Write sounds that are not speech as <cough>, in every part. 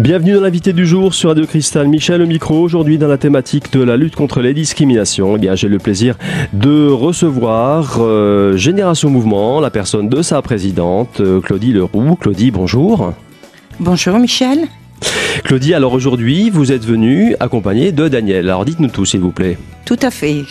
Bienvenue dans l'invité du jour sur Radio Cristal. Michel au micro. Aujourd'hui, dans la thématique de la lutte contre les discriminations, eh j'ai le plaisir de recevoir euh, Génération Mouvement, la personne de sa présidente, euh, Claudie Leroux. Claudie, bonjour. Bonjour Michel. Claudie, alors aujourd'hui, vous êtes venue accompagnée de Daniel. Alors dites-nous tout, s'il vous plaît. Tout à fait.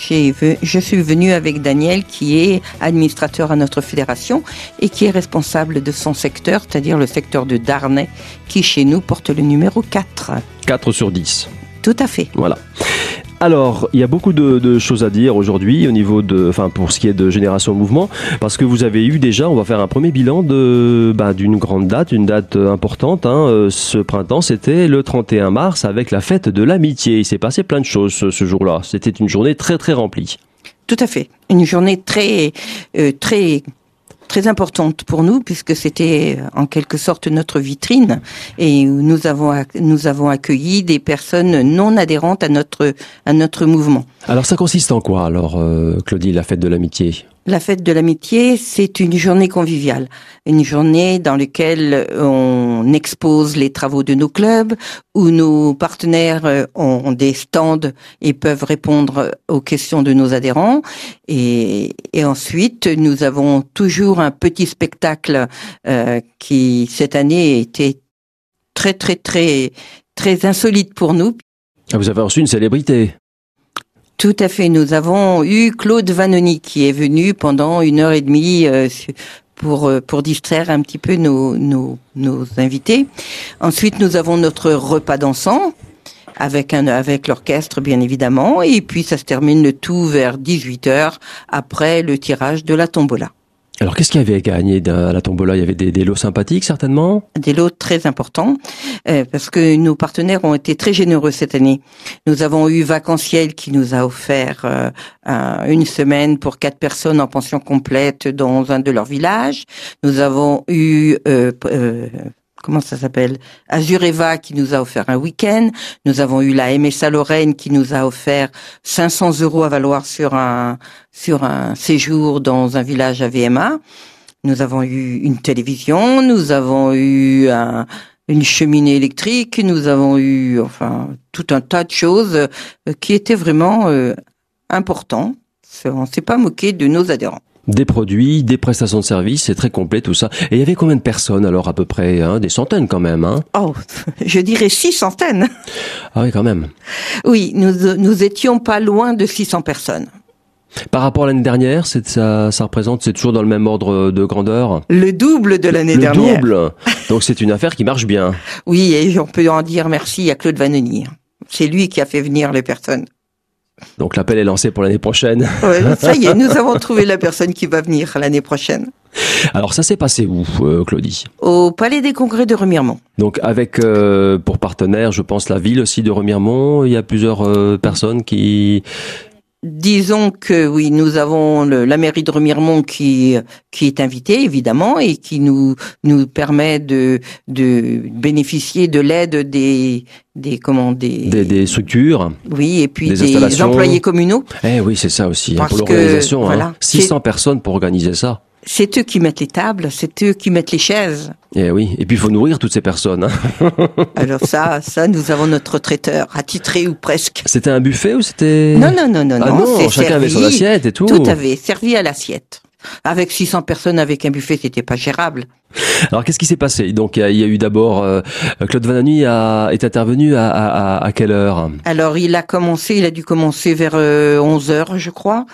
Je suis venue avec Daniel, qui est administrateur à notre fédération et qui est responsable de son secteur, c'est-à-dire le secteur de Darnay, qui chez nous porte le numéro 4. 4 sur 10. Tout à fait. Voilà. Alors, il y a beaucoup de, choses à dire aujourd'hui au niveau de, enfin, pour ce qui est de Génération Mouvement, parce que vous avez eu déjà, on va faire un premier bilan de, bah, d'une grande date, une date importante. Hein, euh, ce printemps, c'était le 31 mars avec la fête de l'amitié. Il s'est passé plein de choses ce, jour-là. C'était une journée très très remplie. Tout à fait. Une journée très, euh, très très importante pour nous puisque c'était en quelque sorte notre vitrine et nous avons nous avons accueilli des personnes non adhérentes à notre à notre mouvement. Alors ça consiste en quoi alors euh, Claudie la fête de l'amitié? La fête de l'amitié, c'est une journée conviviale, une journée dans laquelle on expose les travaux de nos clubs, où nos partenaires ont des stands et peuvent répondre aux questions de nos adhérents. Et, ensuite, nous avons toujours un petit spectacle euh, qui, cette année, était très, très, très, très insolite pour nous. Ah, vous avez reçu une célébrité tout à fait. Nous avons eu Claude Vanoni qui est venu pendant une heure et demie euh, pour euh, pour distraire un petit peu nos, nos, invités. Ensuite, nous avons notre repas dansant avec avec l'orchestre bien évidemment et puis ça se termine le tout vers 18 heures après le tirage de la tombola. Alors, qu'est-ce qu'il y avait gagné à la tombola? Il y avait des, lots sympathiques, certainement? Des lots très importants, euh, parce que nos partenaires ont été très généreux cette année. Nous avons eu Vacanciel qui nous a offert euh, une semaine pour quatre personnes en pension complète dans un de leurs villages. Nous avons eu euh, comment ça s'appelle? Azureva qui nous a offert un week-end. Nous avons eu la MSA Lorraine qui nous a offert 500 euros à valoir sur un sur un séjour dans un village à VMA. Nous avons eu une télévision, nous avons eu une cheminée électrique, nous avons eu enfin tout un tas de choses euh, qui étaient vraiment euh, importants. On s'est pas moqué de nos adhérents des produits, des prestations de services, c'est très complet tout ça. Et il y avait combien de personnes alors à peu près hein? Des centaines quand même. Hein? Oh, <laughs> je dirais six centaines. Ah oui, quand même. Oui, nous, nous étions pas loin de 600 personnes. Par rapport à l'année dernière, c'est ça, ça représente, c'est toujours dans le même ordre de grandeur? Le double de l'année dernière. Le double. <laughs> Donc c'est une affaire qui marche bien. Oui, et on peut en dire merci à Claude Vanoni. C'est lui qui a fait venir les personnes. Donc l'appel est lancé pour l'année prochaine. ça y est, nous avons trouvé la personne qui va venir l'année prochaine. Alors ça s'est passé où, euh, Claudie? Au Palais des Congrès de Remiremont. Donc avec euh, pour partenaire, je pense la ville aussi de Remiremont. Il y a plusieurs euh, personnes qui Disons que oui, nous avons la mairie de Remiremont qui qui est invitée évidemment et qui nous nous permet de de bénéficier de l'aide des des comment des, des, structures. Oui, et puis des, employés communaux. Eh oui, c'est ça aussi hein, pour l'organisation. Hein. Voilà, 600 personnes pour organiser ça c'est eux qui mettent les tables, c'est eux qui mettent les chaises. Eh oui, et puis il faut nourrir toutes ces personnes. Hein. <laughs> Alors ça, ça, nous avons notre traiteur, attitré ou presque. C'était un buffet ou c'était Non, non, non, non, ah non. chacun avait son assiette et tout. Tout avait servi à l'assiette. Avec 600 personnes avec un buffet, c'était pas gérable. Alors qu'est-ce qui s'est passé Donc il y, a eu d'abord euh, Claude Vanani a, est intervenu à, à, à, quelle heure Alors il a commencé, il a dû commencer vers 11 euh, heures, je crois,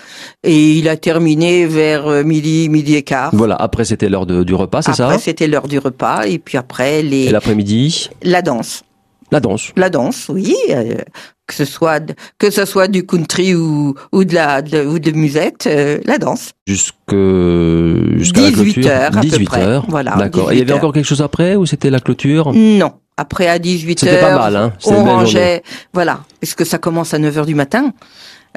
et il a terminé vers euh, midi, midi et quart. Voilà. Après c'était l'heure du repas, c'est ça Après c'était l'heure du repas, et puis après les. L'après-midi La danse. La danse. La danse, oui que ce soit que ce soit du country ou ou de la ou de musette, euh, la danse. Jusque jusqu'à 18 heures 18 heures. Voilà. D'accord. Et il y avait encore quelque chose après ou c'était la clôture? Non. Après à 18 heures. C'était pas mal hein. On rangeait voilà, puisque ça commence à 9 heures du matin.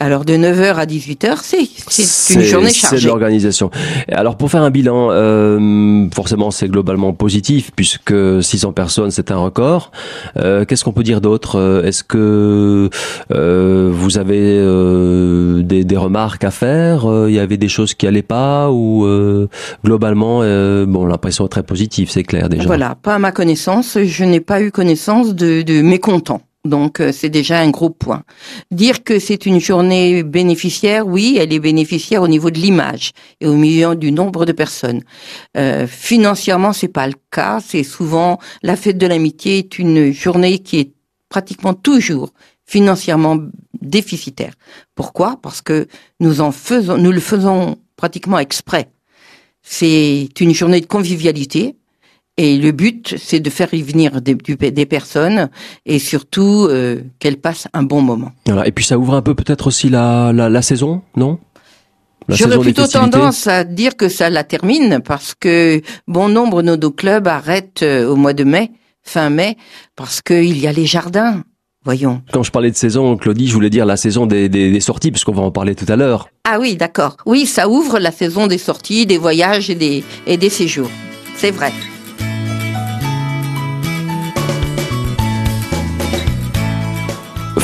Alors de 9h à 18h, c'est c'est une journée chargée. C'est l'organisation. Alors pour faire un bilan, euh, forcément c'est globalement positif puisque 600 personnes c'est un record. Euh, Qu'est-ce qu'on peut dire d'autre? Est-ce que euh, vous avez euh, des, des, remarques à faire? Il y avait des choses qui allaient pas ou euh, globalement, bon l'impression est très positive, c'est clair déjà. Voilà, pas à ma connaissance, je n'ai pas eu connaissance de, de mécontents. Donc euh, c'est déjà un gros point. Dire que c'est une journée bénéficiaire, oui, elle est bénéficiaire au niveau de l'image et au milieu du nombre de personnes. Euh, financièrement, c'est pas le cas. C'est souvent la fête de l'amitié est une journée qui est pratiquement toujours financièrement déficitaire. Pourquoi? Parce que nous en faisons, nous le faisons pratiquement exprès. C'est une journée de convivialité et le but, c'est de faire y venir des, des personnes et surtout euh, qu'elles passent un bon moment. Voilà. Et puis ça ouvre un peu peut-être aussi la, la, la saison, non? J'aurais plutôt tendance à dire que ça la termine parce que bon nombre de nos clubs arrêtent euh, au mois de mai, fin mai, parce qu'il y a les jardins. Voyons. Quand je parlais de saison, Claudie, je voulais dire la saison des, des, des sorties, puisqu'on va en parler tout à l'heure. Ah oui, d'accord. Oui, ça ouvre la saison des sorties, des voyages et des, et des séjours. C'est vrai.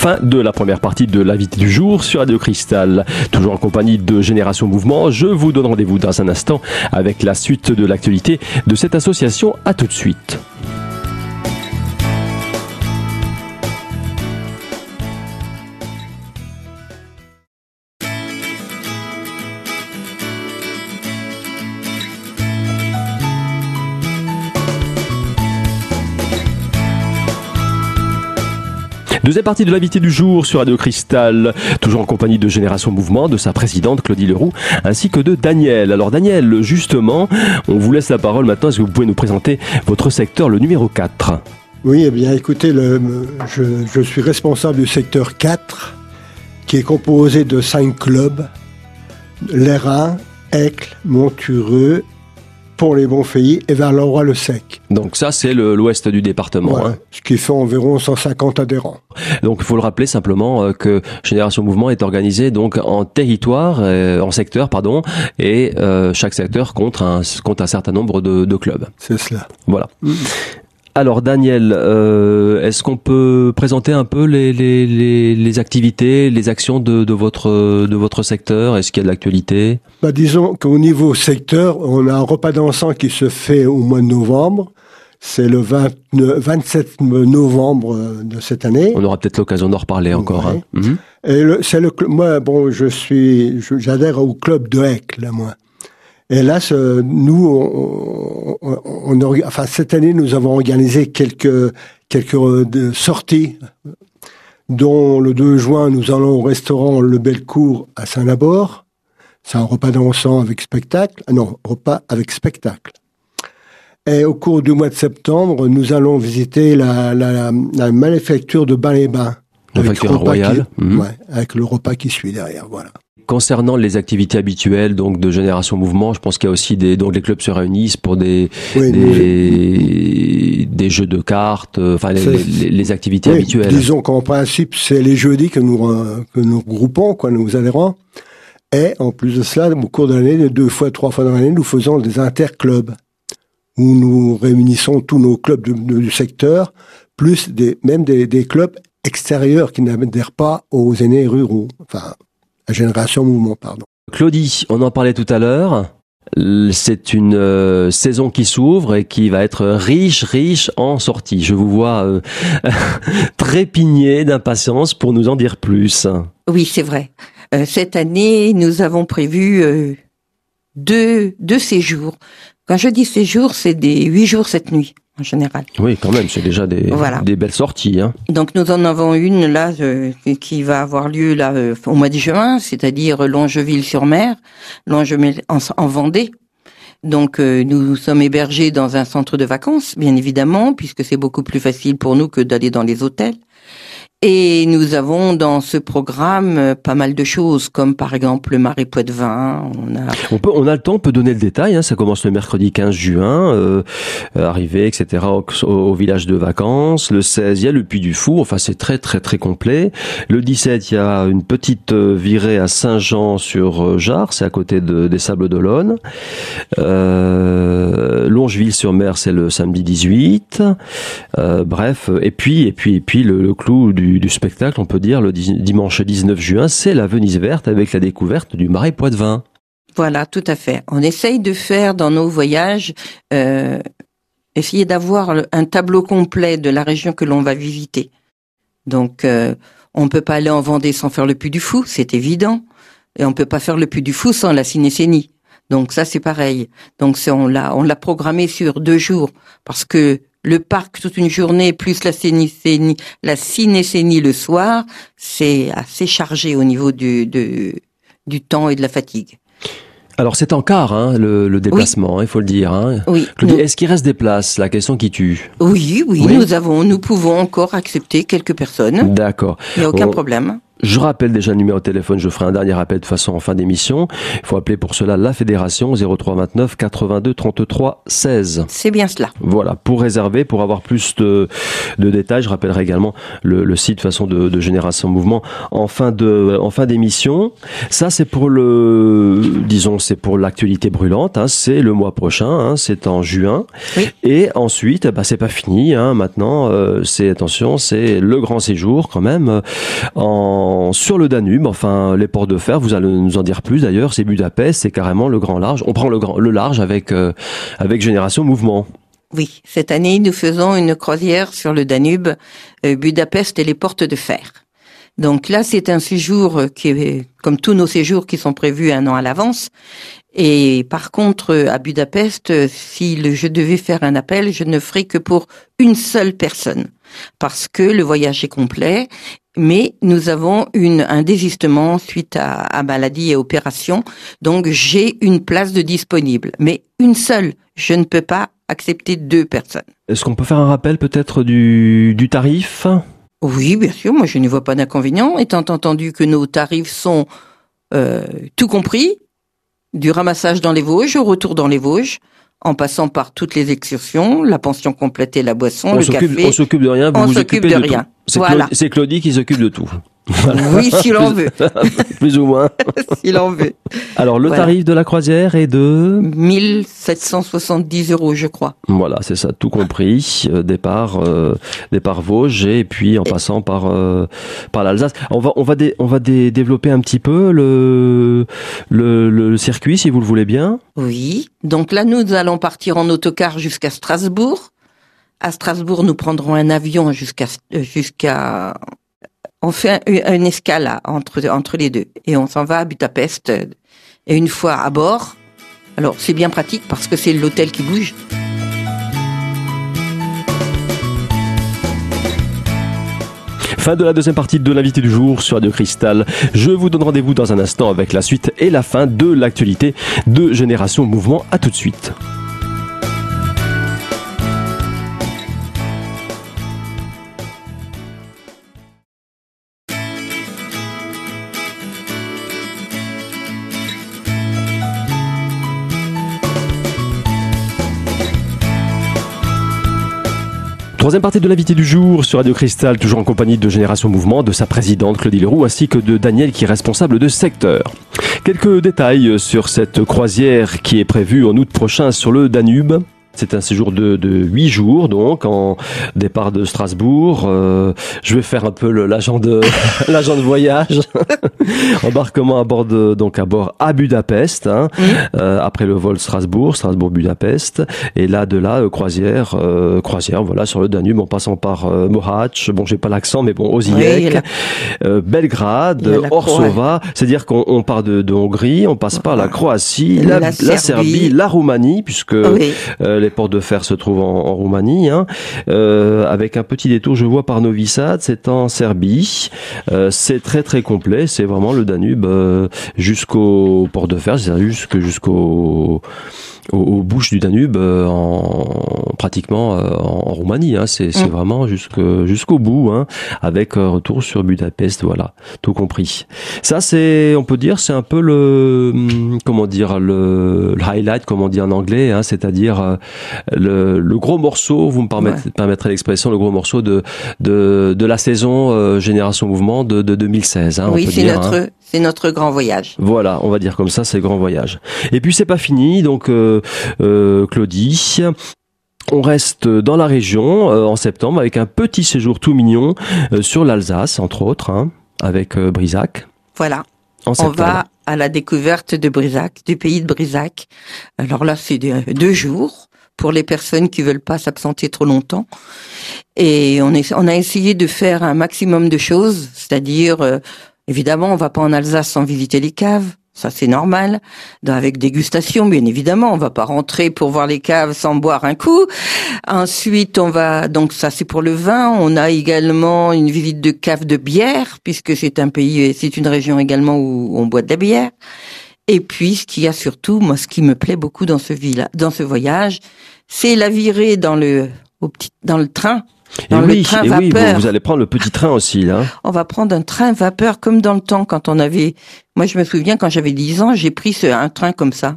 Fin de la première partie de l'invité du jour sur Radio Cristal. Toujours en compagnie de Génération Mouvement, je vous donne rendez-vous dans un instant avec la suite de l'actualité de cette association. À tout de suite. Deuxième partie de l'invité du jour sur Radio Cristal, toujours en compagnie de Génération Mouvement, de sa présidente Claudie Leroux, ainsi que de Daniel. Alors Daniel, justement, on vous laisse la parole maintenant. Est-ce que vous pouvez nous présenter votre secteur, le numéro 4 Oui, eh bien écoutez, je, suis responsable du secteur 4, qui est composé de cinq clubs, Lérins, Aicle, Montureux, pour les Bonfeillis et vers le Sec. Donc ça, c'est l'ouest du département. Voilà, hein. Ce qui fait environ 150 adhérents. Donc il faut le rappeler simplement euh, que Génération Mouvement est organisé donc en territoire, euh, en secteur, pardon, et euh, chaque secteur compte un, compte un certain nombre de, de clubs. C'est cela. Voilà. Mmh. Alors Daniel, euh, est-ce qu'on peut présenter un peu les, les, les, les activités, les actions de, de, votre, de votre secteur? Est-ce qu'il y a de l'actualité? Bah, Disons qu'au niveau secteur, on a un repas dansant qui se fait au mois de novembre. C'est le 29, 27 novembre de cette année. On aura peut-être l'occasion d'en reparler encore. Ouais. Hein. Mmh. Et c'est le moi bon je suis j'adhère au club de Heccle moi. Et là, ce, nous, on, on, on, enfin cette année, nous avons organisé quelques quelques euh, sorties, dont le 2 juin, nous allons au restaurant Le Belcourt à Saint-Nabord. C'est un repas dansant avec spectacle. Ah non, repas avec spectacle. Et au cours du mois de septembre, nous allons visiter la, la, la, la manufacture de Bain-les-Bains. La facture royale. Qui, mmh. ouais, avec le repas qui suit derrière, voilà. Concernant les activités habituelles donc de Génération Mouvement, je pense qu'il y a aussi des donc les clubs se réunissent pour des oui, des, des, jeux de cartes, euh, enfin les, les, les, activités oui, habituelles. Disons qu'en principe c'est les jeudis que nous que nous groupons quoi, nous adhérents. Et en plus de cela, au cours de l'année, deux fois, trois fois dans l'année, nous faisons des interclubs où nous réunissons tous nos clubs de, de, du secteur, plus des, même des, des clubs extérieurs qui n'adhèrent pas aux aînés ruraux. Enfin, génération mouvement, pardon. Claudie, on en parlait tout à l'heure. C'est une euh, saison qui s'ouvre et qui va être riche, riche en sorties. Je vous vois euh, <laughs> trépigner d'impatience pour nous en dire plus. Oui, c'est vrai. Euh, cette année, nous avons prévu euh, deux, deux séjours. Quand je dis séjours, c'est des huit jours, sept nuits en général. Oui, quand même, c'est déjà des, voilà. des belles sorties. Hein. Donc nous en avons une là euh, qui va avoir lieu là euh, au mois de juin, c'est-à-dire Longeville-sur-Mer, Longeville en, en, Vendée. Donc euh, nous sommes hébergés dans un centre de vacances, bien évidemment, puisque c'est beaucoup plus facile pour nous que d'aller dans les hôtels. Et nous avons dans ce programme euh, pas mal de choses, comme par exemple le marais Poitevin. On a... On, a le temps, on peut donner le détail. Hein, ça commence le mercredi 15 juin, euh, euh, etc. Au, village de vacances. Le 16, il y a le Puy du Fou. Enfin, c'est très très très complet. Le 17, il y a une petite euh, virée à Saint-Jean sur Jard, c'est à côté de, des Sables d'Olonne. Longeville-sur-Mer, c'est le samedi 18. bref, et puis et puis et puis le clou du du, spectacle, on peut dire, le dimanche 19 juin, c'est la Venise verte avec la découverte du marais Poitevin. Voilà, tout à fait. On essaye de faire dans nos voyages, euh, essayer d'avoir un tableau complet de la région que l'on va visiter. Donc, euh, on peut pas aller en Vendée sans faire le Puy du Fou, c'est évident. Et on peut pas faire le Puy du Fou sans la Cinécénie. Donc ça, c'est pareil. Donc on l'a programmé sur deux jours parce que le parc toute une journée plus la cinécénie, la le soir, c'est assez chargé au niveau du, du temps et de la fatigue. Alors c'est en quart hein, le, le, déplacement, il faut le dire. Hein. Oui. Est-ce qu'il reste des places La question qui tue? Oui, oui, oui, nous avons, nous pouvons encore accepter quelques personnes. D'accord. Il n'y a aucun problème. Je rappelle déjà le numéro de téléphone, je ferai un dernier appel de façon en fin d'émission. Il faut appeler pour cela la fédération 03 29 82 33 16. C'est bien cela. Voilà, pour réserver, pour avoir plus de, de détails, je rappellerai également le, le site façon de, de, Génération Mouvement en fin de en fin d'émission. Ça c'est pour le disons c'est pour l'actualité brûlante, hein, c'est le mois prochain, hein, c'est en juin. Oui. Et ensuite, bah c'est pas fini hein, maintenant, euh, c'est attention, c'est le grand séjour quand même en sur le Danube, enfin les ports de fer, vous allez nous en dire plus d'ailleurs, c'est Budapest, c'est carrément le grand large. On prend le, grand, le large avec, euh, avec Génération Mouvement. Oui, cette année, nous faisons une croisière sur le Danube, euh, Budapest et les portes de fer. Donc là, c'est un séjour qui est comme tous nos séjours qui sont prévus un an à l'avance. Et par contre, à Budapest, si je devais faire un appel, je ne ferai que pour une seule personne. Parce que le voyage est complet mais nous avons une, un désistement suite à, à maladie et opération. Donc j'ai une place de disponible, mais une seule. Je ne peux pas accepter deux personnes. Est-ce qu'on peut faire un rappel peut-être du, du tarif? Oui, bien sûr. Moi, je ne vois pas d'inconvénient, étant entendu que nos tarifs sont euh, tout compris, du ramassage dans les Vosges au retour dans les Vosges, en passant par toutes les excursions, la pension complète et la boisson, on le café. On s'occupe de rien, vous on vous s'occupe occupez de de, rien. C'est Voilà. Claudie, Claudie qui s'occupe de tout. Oui, <laughs> si l'on veut. Plus ou moins. <laughs> si l'on veut. Alors le Voilà. tarif de la croisière est de 1770 euros, je crois. voilà, c'est ça, tout compris, euh, départ euh, départ Vosges et puis en passant par euh, par l'Alsace. On va on va dé- on va dé- développer un petit peu le, le le circuit si vous le voulez bien. Oui. Donc là, nous allons partir en autocar jusqu'à Strasbourg. À Strasbourg, nous prendrons un avion jusqu'à jusqu'à. On fait un- escale entre les deux et on s'en va à Budapest. euh, Et une fois à bord, alors c'est bien pratique parce que c'est l'hôtel qui bouge. Fin de la deuxième partie de l'invité du jour sur Radio Cristal. Je vous donne rendez-vous dans un instant avec la suite et la fin de l'actualité de Génération Mouvement. À tout de suite. Troisième partie de l'invité du jour sur Radio Cristal, toujours en compagnie de Génération Mouvement, de sa présidente Claudie Leroux, ainsi que de Daniel qui est responsable de secteur. Quelques détails sur cette croisière qui est prévue en août prochain sur le Danube. C'est un séjour de, de 8 jours, donc, en départ de Strasbourg. Euh, je vais faire un peu l'agent de, <laughs> l'agent de voyage. <laughs> <laughs> Embarquement à bord de, donc à bord à Budapest, hein, euh, après le vol Strasbourg, Strasbourg-Budapest. Et là, de là, euh, croisière, euh, croisière, voilà, sur le Danube, en passant par euh, Mohacs, bon, j'ai pas l'accent, mais bon, Osijek, Oui, euh, Belgrade, Orsova. C'est-à-dire qu'on on part de, de Hongrie, on passe par la Croatie, la, La la Serbie. La Roumanie, puisque oui. euh, les ports de fer se trouvent en, en Roumanie, hein. Euh, avec un petit détour, je vois par Novi Sad, c'est en Serbie. Euh, c'est très très complet, c'est vraiment le Danube euh, jusqu'au port de fer, c'est-à-dire jusqu'au aux, aux bouches du Danube, euh, en pratiquement euh, en Roumanie. Hein. C'est c'est Mm. vraiment jusque- jusqu'au bout, hein, avec euh, retour sur Budapest. Voilà, tout compris. Ça, c'est, on peut dire, c'est un peu le, hum, comment dire, le, le highlight, comme on dit en anglais, hein, c'est-à-dire euh, le, le gros morceau. Vous me permettrez, permettrez l'expression, le gros morceau de de, de la saison euh, Génération Mouvement de, de 2016. Hein, oui, c'est dire, hein. notre, c'est notre grand voyage. Voilà, on va dire comme ça, c'est le grand voyage. Et puis c'est pas fini, donc euh, euh, Claudie. On reste dans la région euh, en septembre avec un petit séjour tout mignon euh, sur l'Alsace, entre autres, hein, avec Brisac. Voilà. En On va à la découverte de Brisac, du pays de Brisac. Alors là, c'est deux, deux jours pour les personnes qui veulent pas s'absenter trop longtemps. Et on, est, on a essayé de faire un maximum de choses, c'est-à-dire, euh, évidemment, on va pas en Alsace sans visiter les caves. Ça, c'est normal. Avec dégustation, bien évidemment. On va pas rentrer pour voir les caves sans boire un coup. Ensuite, on va, donc ça, c'est pour le vin. On a également une visite de cave de bière, puisque c'est un pays, c'est une région également où on boit de la bière. Et puis, ce qu'il y a surtout, moi, ce qui me plaît beaucoup dans ce dans ce voyage, c'est la virée dans le, au petit, dans le train. Et oui, train et oui, vapeur. vous allez prendre le petit train aussi, là. On va prendre un train vapeur comme dans le temps quand on avait, moi, je me souviens quand j'avais 10 ans, j'ai pris ce, un train comme ça,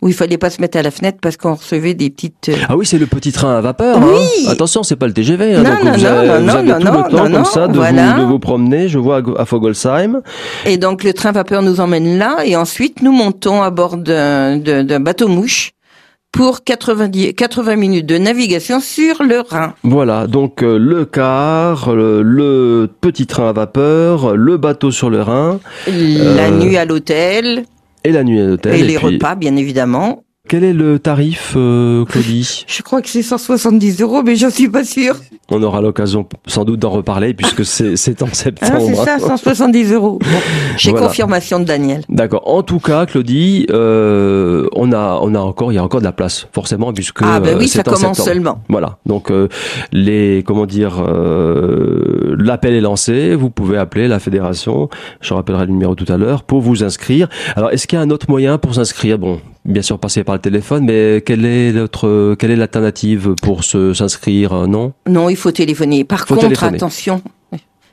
où il fallait pas se mettre à la fenêtre parce qu'on recevait des petites, euh, Ah oui, c'est le petit train à vapeur. Oui. hein. Attention, c'est pas le TGV. Hein, Non, donc non, vous non, avez, non, vous non, avez non, tout non, le temps non, comme non, ça de, voilà. vous, de vous promener. Je vois à Fogolsheim. Et donc le train vapeur nous emmène là et ensuite nous montons à bord d'un de- d'un bateau mouche pour 90, 80 minutes de navigation sur le Rhin. Voilà, donc euh, le car, le, le petit train à vapeur, le bateau sur le Rhin La Euh, nuit à l'hôtel et la nuit à l'hôtel. et, les puis, repas bien évidemment. Quel est le tarif, euh, Claudie? <laughs> Je crois que c'est 170 euros mais je suis pas sûre. On aura l'occasion sans doute d'en reparler puisque c'est <laughs> en septembre. c'est ça, 170 euros. Bon, J'ai Voilà. confirmation de Daniel. D'accord. En tout cas, Claudie, euh, on a, on a encore, il y a encore de la place, forcément, puisque ah ben euh, oui, c'est ça en commence septembre. seulement. Voilà. Donc euh, les, comment dire, euh, l'appel est lancé. Vous pouvez appeler la fédération. Je rappellerai le numéro tout à l'heure pour vous inscrire. Alors, est-ce qu'il y a un autre moyen pour s'inscrire? Bon, bien sûr, passer par le téléphone, mais quelle est notre, quelle est l'alternative pour se s'inscrire euh, Non? Non, il faut téléphoner. Par Faut contre, téléphoner. attention,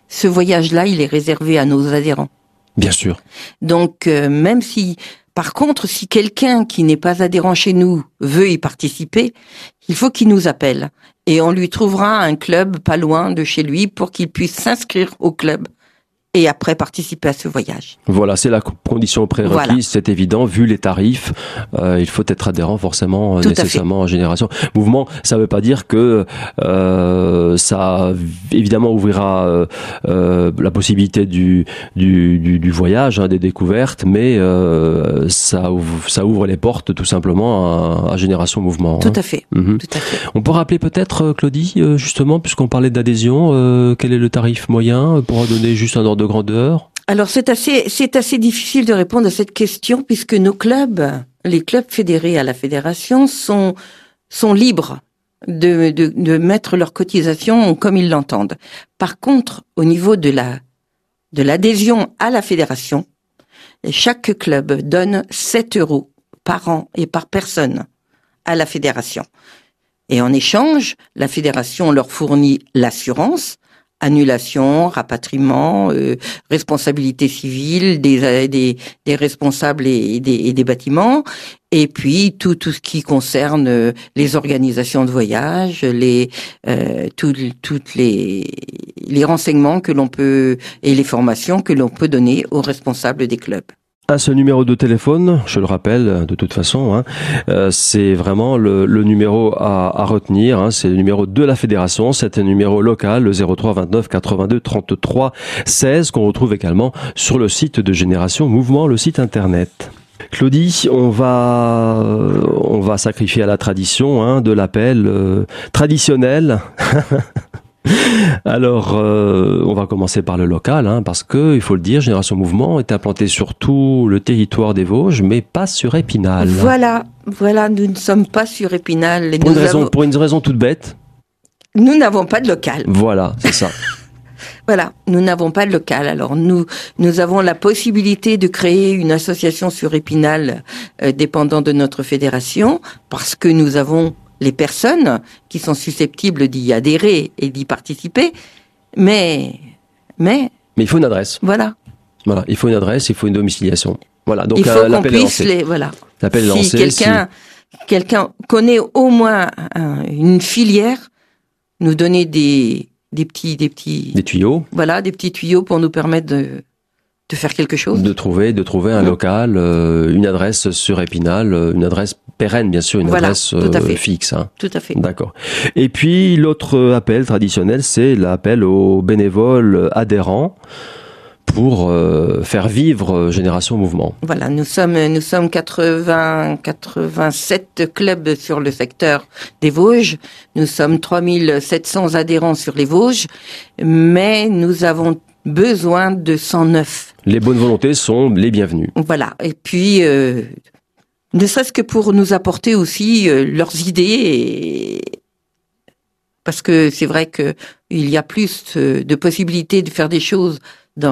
ce voyage-là, il est réservé à nos adhérents. Bien sûr. Donc, euh, même si, par contre, si quelqu'un qui n'est pas adhérent chez nous veut y participer, il faut qu'il nous appelle. Et on lui trouvera un club pas loin de chez lui pour qu'il puisse s'inscrire au club et après participer à ce voyage. Voilà, c'est la co- condition prérequise, Voilà. c'est évident, vu les tarifs, euh, il faut être adhérent forcément euh, Tout à nécessairement en génération. Mouvement, ça ne veut pas dire que euh, ça évidemment ouvrira euh, euh, la possibilité du, du, du, du voyage, hein, des découvertes, mais euh, ça, ouvre, ça ouvre les portes tout simplement à, à Génération Mouvement. Tout hein. à fait, Mhm. tout à fait. On peut rappeler peut-être, Claudie, justement, puisqu'on parlait d'adhésion, euh, quel est le tarif moyen pour donner juste un ordre Alors c'est assez, c'est assez difficile de répondre à cette question puisque nos clubs, les clubs fédérés à la fédération sont sont libres de, de, de mettre leur cotisation comme ils l'entendent. Par contre, au niveau de la de l'adhésion à la fédération, chaque club donne 7 euros par an et par personne à la fédération. Et en échange, la fédération leur fournit l'assurance, annulation, rapatriement, euh, responsabilité civile des, euh, des, responsables et des, des bâtiments, et puis tout, tout ce qui concerne euh, les organisations de voyage, les, euh, tout- toutes les, les renseignements que l'on peut et les formations que l'on peut donner aux responsables des clubs. À ce numéro de téléphone, je le rappelle de toute façon, hein, euh, c'est vraiment le, numéro à, retenir. hein, c'est le numéro de la fédération. C'est un numéro local, le 03 29 82 33 16, qu'on retrouve également sur le site de Génération Mouvement, le site internet. Claudie, on va on va sacrifier à la tradition hein, de l'appel euh, traditionnel. <laughs> <laughs> Alors, euh, on va commencer par le local, hein, parce que il faut le dire, Génération Mouvement est implanté sur tout le territoire des Vosges, mais pas sur Épinal. Voilà, voilà, nous ne sommes pas sur Épinal. Pour une, nous raison, avons- pour une raison toute bête. nous n'avons pas de local. Voilà, c'est ça. <laughs> Voilà, nous n'avons pas de local. Alors nous, nous avons la possibilité de créer une association sur Épinal euh, dépendant de notre fédération parce que nous avons les personnes qui sont susceptibles d'y adhérer et d'y participer. Mais, mais. Mais il faut une adresse. Voilà. Voilà, il faut une adresse, il faut une domiciliation. Voilà, donc il faut qu'on puisse les, voilà. L'appel si lancé. Quelqu'un, quelqu'un connaît au moins une filière, nous donner des, des petits, des petits. Des tuyaux. Voilà, des petits tuyaux pour nous permettre de, de faire quelque chose. De trouver, de trouver un local, euh, une adresse sur Épinal, euh, une adresse pérenne, bien sûr, une adresse euh, fixe. Hein. Tout à fait. D'accord. Et puis l'autre appel traditionnel, c'est l'appel aux bénévoles adhérents pour euh, faire vivre Génération Mouvement. Voilà, nous sommes nous sommes 80 87 clubs sur le secteur des Vosges. Nous sommes 3700 adhérents sur les Vosges, mais nous avons besoin de 109. Les bonnes volontés sont les bienvenues. Voilà, et puis euh, ne serait-ce que pour nous apporter aussi leurs idées parce que c'est vrai que il y a plus de possibilités de faire des choses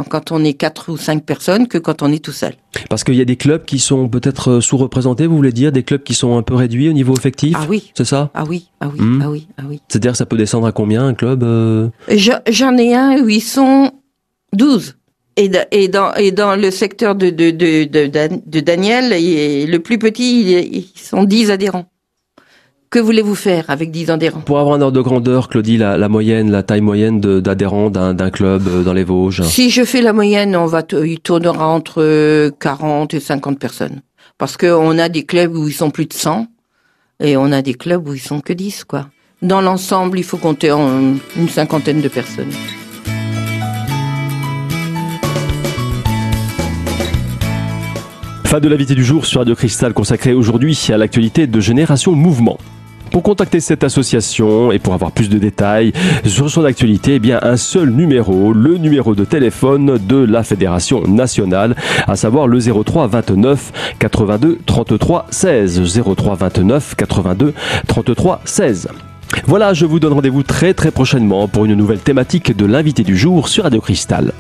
quand on est quatre ou cinq personnes que quand on est tout seul. Parce qu'il y a des clubs qui sont peut-être euh, sous-représentés, vous voulez dire, des clubs qui sont un peu réduits au niveau effectif? Ah oui. C'est ça? Ah oui, ah oui, hmm. ah oui, ah oui. C'est-à-dire ça peut descendre à combien un club euh? J'en ai un où ils sont 12. Et, et, dans, et dans le secteur de, de, de, de, Daniel, le plus petit, ils sont 10 adhérents. Que voulez-vous faire avec 10 adhérents? Pour avoir un ordre de grandeur, Claudie, la, moyenne, la taille moyenne d'adhérents d'un club euh, dans les Vosges Si je fais la moyenne, on va il tournera entre 40 et 50 personnes. Parce qu'on a des clubs où ils sont plus de 100 et on a des clubs où ils sont que 10, quoi. Dans l'ensemble, il faut compter en une cinquantaine de personnes. Fin de l'invité du jour sur Radio Cristal consacré aujourd'hui à l'actualité de Génération Mouvement. Pour contacter cette association et pour avoir plus de détails sur son actualité, eh bien un seul numéro, le numéro de téléphone de la Fédération nationale, à savoir le 03 29 82 33 16 03 29 82 33 16. Voilà, je vous donne rendez-vous très très prochainement pour une nouvelle thématique de l'invité du jour sur Radio Cristal.